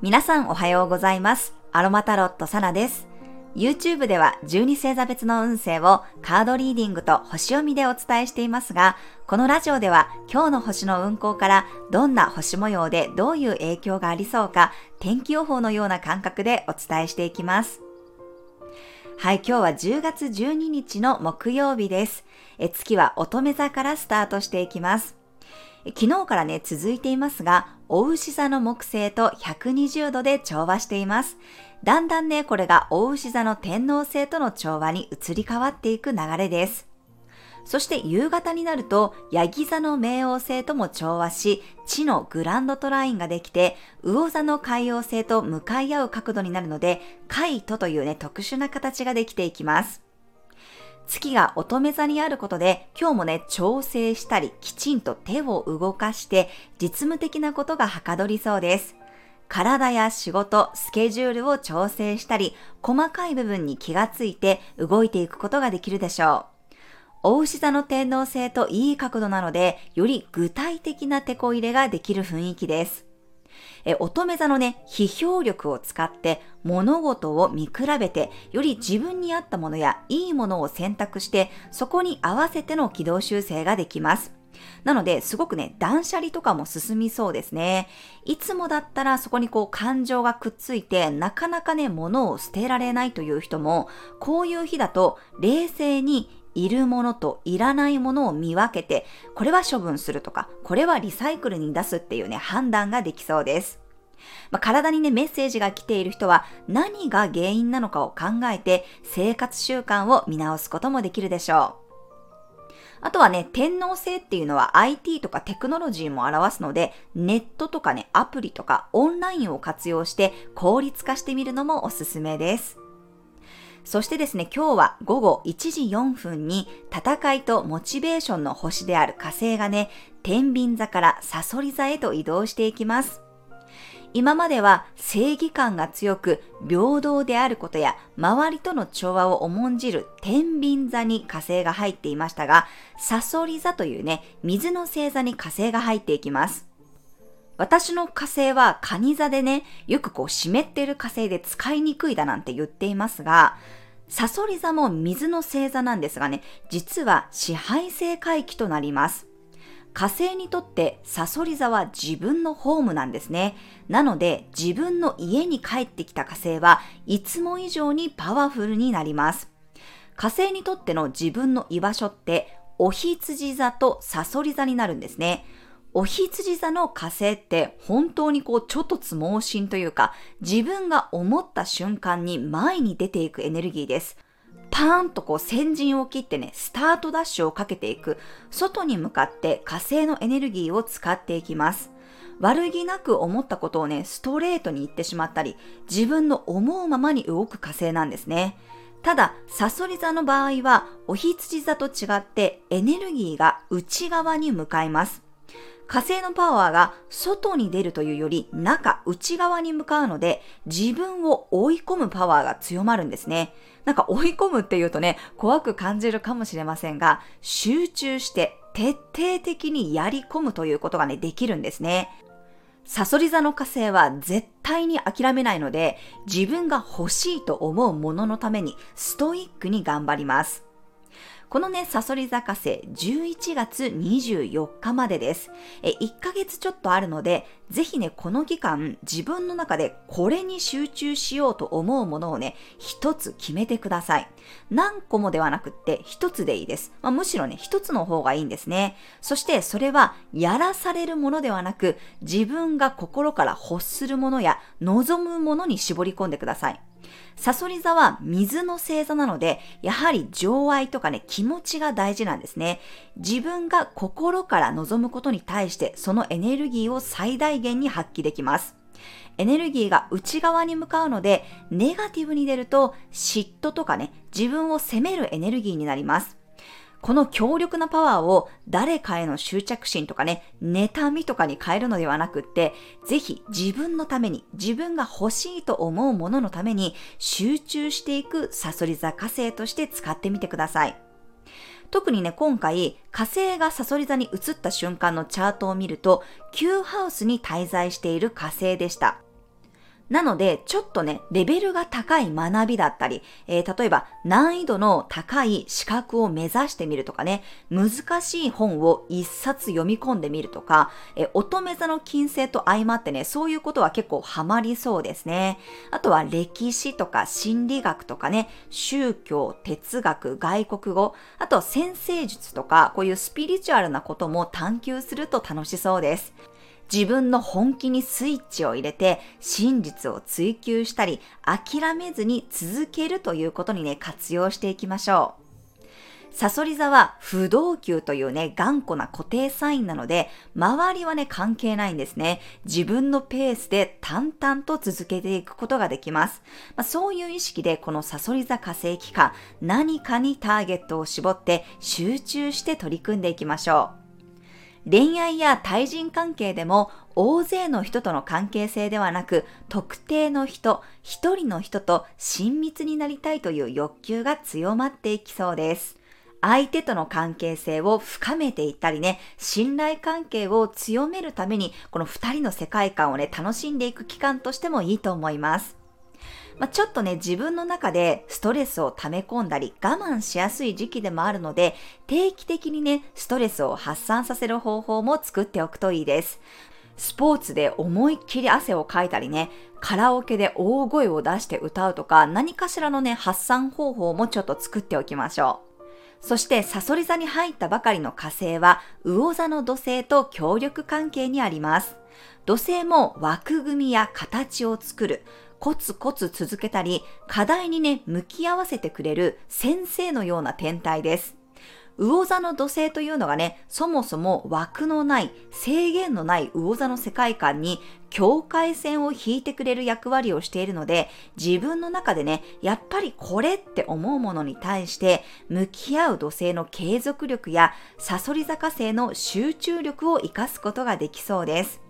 皆さんおはようございます。アロマタロットサナです。YouTube では12星座別の運勢をカードリーディングと星読みでお伝えしていますが、このラジオでは今日の星の運行からどんな星模様でどういう影響がありそうか、天気予報のような感覚でお伝えしていきます。はい、今日は10月12日の木曜日です。え月は乙女座からスタートしていきます。昨日からね、続いていますが、お牛座の木星と120度で調和しています。だんだんね、これがお牛座の天皇星との調和に移り変わっていく流れです。そして夕方になると、ヤギ座の冥王星とも調和し、地のグランドトラインができて、魚座の海王星と向かい合う角度になるので、カイトというね、特殊な形ができていきます。月が乙女座にあることで、今日もね、調整したり、きちんと手を動かして、実務的なことがはかどりそうです。体や仕事、スケジュールを調整したり、細かい部分に気がついて動いていくことができるでしょう。お牛座の天皇星といい角度なので、より具体的な手こ入れができる雰囲気です。え乙女座のね、批評力を使って物事を見比べて、より自分に合ったものやいいものを選択して、そこに合わせての軌道修正ができます。なので、すごくね、断捨離とかも進みそうですね。いつもだったらそこにこう感情がくっついて、なかなかね、物を捨てられないという人も、こういう日だと冷静にいるものといらないものを見分けて、これは処分するとか、これはリサイクルに出すっていうね、判断ができそうです。まあ、体にね、メッセージが来ている人は何が原因なのかを考えて生活習慣を見直すこともできるでしょう。あとはね、天皇制っていうのは IT とかテクノロジーも表すので、ネットとかね、アプリとかオンラインを活用して効率化してみるのもおすすめです。そしてですね、今日は午後1時4分に戦いとモチベーションの星である火星がね、天秤座からサソリ座へと移動していきます。今までは正義感が強く平等であることや周りとの調和を重んじる天秤座に火星が入っていましたが、サソリ座というね、水の星座に火星が入っていきます。私の火星は蟹座でね、よくこう湿っている火星で使いにくいだなんて言っていますが、サソリ座も水の星座なんですがね、実は支配性回帰となります。火星にとってサソリ座は自分のホームなんですね。なので自分の家に帰ってきた火星はいつも以上にパワフルになります。火星にとっての自分の居場所ってお羊座とサソリ座になるんですね。お羊座の火星って本当にこうちょっとつ盲信というか自分が思った瞬間に前に出ていくエネルギーです。パーンとこう先陣を切ってね、スタートダッシュをかけていく、外に向かって火星のエネルギーを使っていきます。悪気なく思ったことをね、ストレートに言ってしまったり、自分の思うままに動く火星なんですね。ただ、サソリ座の場合は、お羊座と違ってエネルギーが内側に向かいます。火星のパワーが外に出るというより中、内側に向かうので自分を追い込むパワーが強まるんですね。なんか追い込むっていうとね、怖く感じるかもしれませんが、集中して徹底的にやり込むということがね、できるんですね。サソリ座の火星は絶対に諦めないので、自分が欲しいと思うもののためにストイックに頑張ります。このね、サソリ座火星11月24日までです。え、1ヶ月ちょっとあるので、ぜひね、この期間、自分の中でこれに集中しようと思うものをね、一つ決めてください。何個もではなくって、一つでいいです。まあ、むしろね、一つの方がいいんですね。そして、それは、やらされるものではなく、自分が心から欲するものや、望むものに絞り込んでください。サソリ座は水の星座なので、やはり情愛とかね、気持ちが大事なんですね。自分が心から望むことに対して、そのエネルギーを最大限に発揮できます。エネルギーが内側に向かうので、ネガティブに出ると嫉妬とかね、自分を責めるエネルギーになります。この強力なパワーを誰かへの執着心とかね、妬みとかに変えるのではなくって、ぜひ自分のために、自分が欲しいと思うもののために集中していくサソリ座火星として使ってみてください。特にね、今回、火星がサソリ座に移った瞬間のチャートを見ると、Q ハウスに滞在している火星でした。なので、ちょっとね、レベルが高い学びだったり、えー、例えば難易度の高い資格を目指してみるとかね、難しい本を一冊読み込んでみるとか、えー、乙女座の金星と相まってね、そういうことは結構ハマりそうですね。あとは歴史とか心理学とかね、宗教、哲学、外国語、あとは先生術とか、こういうスピリチュアルなことも探求すると楽しそうです。自分の本気にスイッチを入れて真実を追求したり諦めずに続けるということにね活用していきましょう。サソリ座は不動級というね、頑固な固定サインなので、周りはね、関係ないんですね。自分のペースで淡々と続けていくことができます。まあ、そういう意識で、このサソリ座火星期間、何かにターゲットを絞って集中して取り組んでいきましょう。恋愛や対人関係でも大勢の人との関係性ではなく特定の人、一人の人と親密になりたいという欲求が強まっていきそうです。相手との関係性を深めていったりね、信頼関係を強めるために、この二人の世界観をね、楽しんでいく期間としてもいいと思います。まあ、ちょっとね、自分の中でストレスを溜め込んだり我慢しやすい時期でもあるので、定期的にね、ストレスを発散させる方法も作っておくといいです。スポーツで思いっきり汗をかいたりね、カラオケで大声を出して歌うとか、何かしらのね、発散方法もちょっと作っておきましょう。そして、サソリ座に入ったばかりの火星は、魚座の土星と協力関係にあります。土星も枠組みや形を作る、コツコツ続けたり、課題にね、向き合わせてくれる先生のような天体です。魚座の土星というのがね、そもそも枠のない、制限のない魚座の世界観に境界線を引いてくれる役割をしているので、自分の中でね、やっぱりこれって思うものに対して向き合う土星の継続力やサソリ坂星の集中力を活かすことができそうです。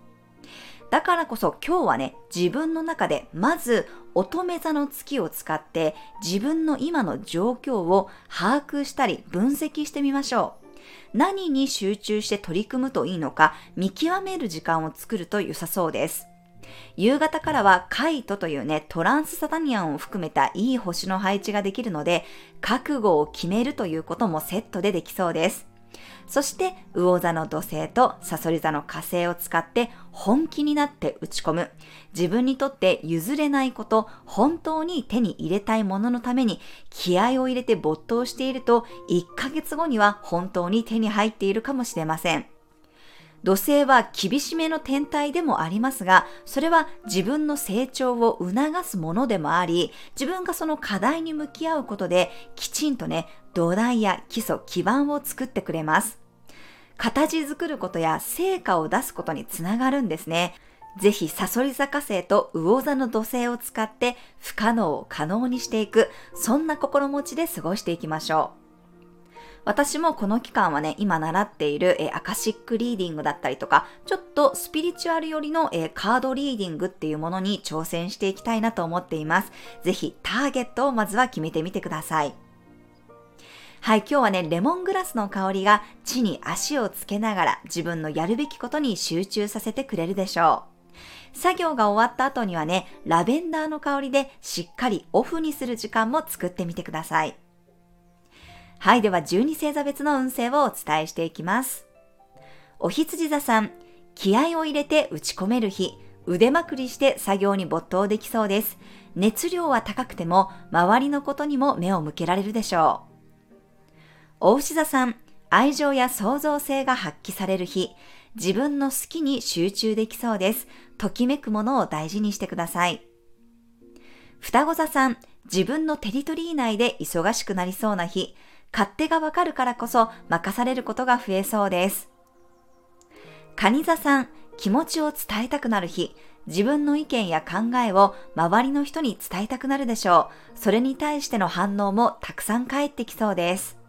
だからこそ今日はね、自分の中でまず乙女座の月を使って自分の今の状況を把握したり分析してみましょう。何に集中して取り組むといいのか見極める時間を作ると良さそうです。夕方からはカイトというね、トランスサタニアンを含めたいい星の配置ができるので、覚悟を決めるということもセットでできそうです。そして魚座の土星とサソリ座の火星を使って本気になって打ち込む。自分にとって譲れないこと、本当に手に入れたいもののために気合を入れて没頭していると1ヶ月後には本当に手に入っているかもしれません。土星は厳しめの天体でもありますが、それは自分の成長を促すものでもあり、自分がその課題に向き合うことで、きちんとね、土台や基礎、基盤を作ってくれます。形作ることや成果を出すことにつながるんですね。ぜひ、サソリ坂星と魚座の土星を使って不可能を可能にしていく、そんな心持ちで過ごしていきましょう。私もこの期間はね、今習っている、えアカシックリーディングだったりとか、ちょっとスピリチュアル寄りの、えカードリーディングっていうものに挑戦していきたいなと思っています。ぜひターゲットをまずは決めてみてください。はい、今日はね、レモングラスの香りが地に足をつけながら自分のやるべきことに集中させてくれるでしょう。作業が終わった後にはね、ラベンダーの香りでしっかりオフにする時間も作ってみてください。はい、では12星座別の運勢をお伝えしていきます。お羊座さん、気合を入れて打ち込める日、腕まくりして作業に没頭できそうです。熱量は高くても、周りのことにも目を向けられるでしょう。お牛座さん、愛情や創造性が発揮される日、自分の好きに集中できそうです。ときめくものを大事にしてください。双子座さん、自分のテリトリー内で忙しくなりそうな日、勝手がわかるからこそ任されることが増えそうです。蟹座さん、気持ちを伝えたくなる日、自分の意見や考えを周りの人に伝えたくなるでしょう。それに対しての反応もたくさん返ってきそうです。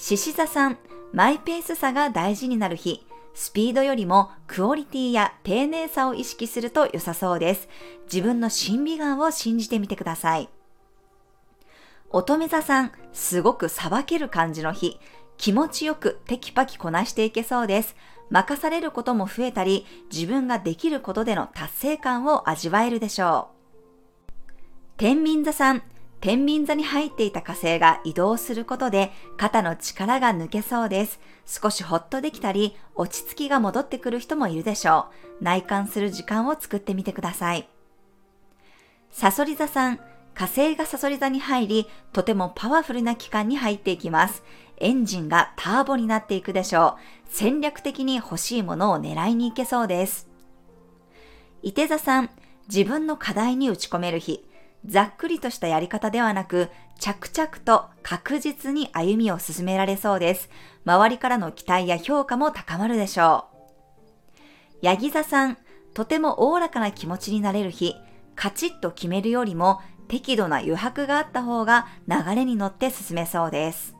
獅子座さん、マイペースさが大事になる日、スピードよりもクオリティや丁寧さを意識すると良さそうです。自分の審美眼を信じてみてください。乙女座さん、すごく裁ける感じの日。気持ちよくテキパキこなしていけそうです。任されることも増えたり、自分ができることでの達成感を味わえるでしょう。天秤座さん、天秤座に入っていた火星が移動することで肩の力が抜けそうです。少しほっとできたり、落ち着きが戻ってくる人もいるでしょう。内観する時間を作ってみてください。サソリ座さん、火星がサソリ座に入り、とてもパワフルな期間に入っていきます。エンジンがターボになっていくでしょう。戦略的に欲しいものを狙いに行けそうです。伊手座さん、自分の課題に打ち込める日。ざっくりとしたやり方ではなく、着々と確実に歩みを進められそうです。周りからの期待や評価も高まるでしょう。ヤギ座さん、とてもおおらかな気持ちになれる日。カチッと決めるよりも適度な余白があった方が流れに乗って進めそうです。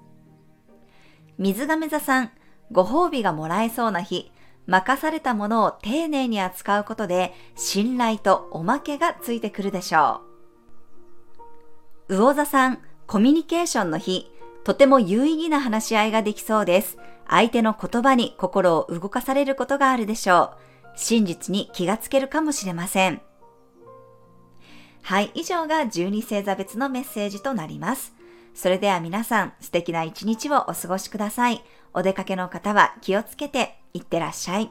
水亀座さん、ご褒美がもらえそうな日、任されたものを丁寧に扱うことで信頼とおまけがついてくるでしょう。魚座さん、コミュニケーションの日、とても有意義な話し合いができそうです。相手の言葉に心を動かされることがあるでしょう。真実に気がつけるかもしれません。はい、以上が12星座別のメッセージとなります。それでは皆さん素敵な一日をお過ごしください。お出かけの方は気をつけていってらっしゃい。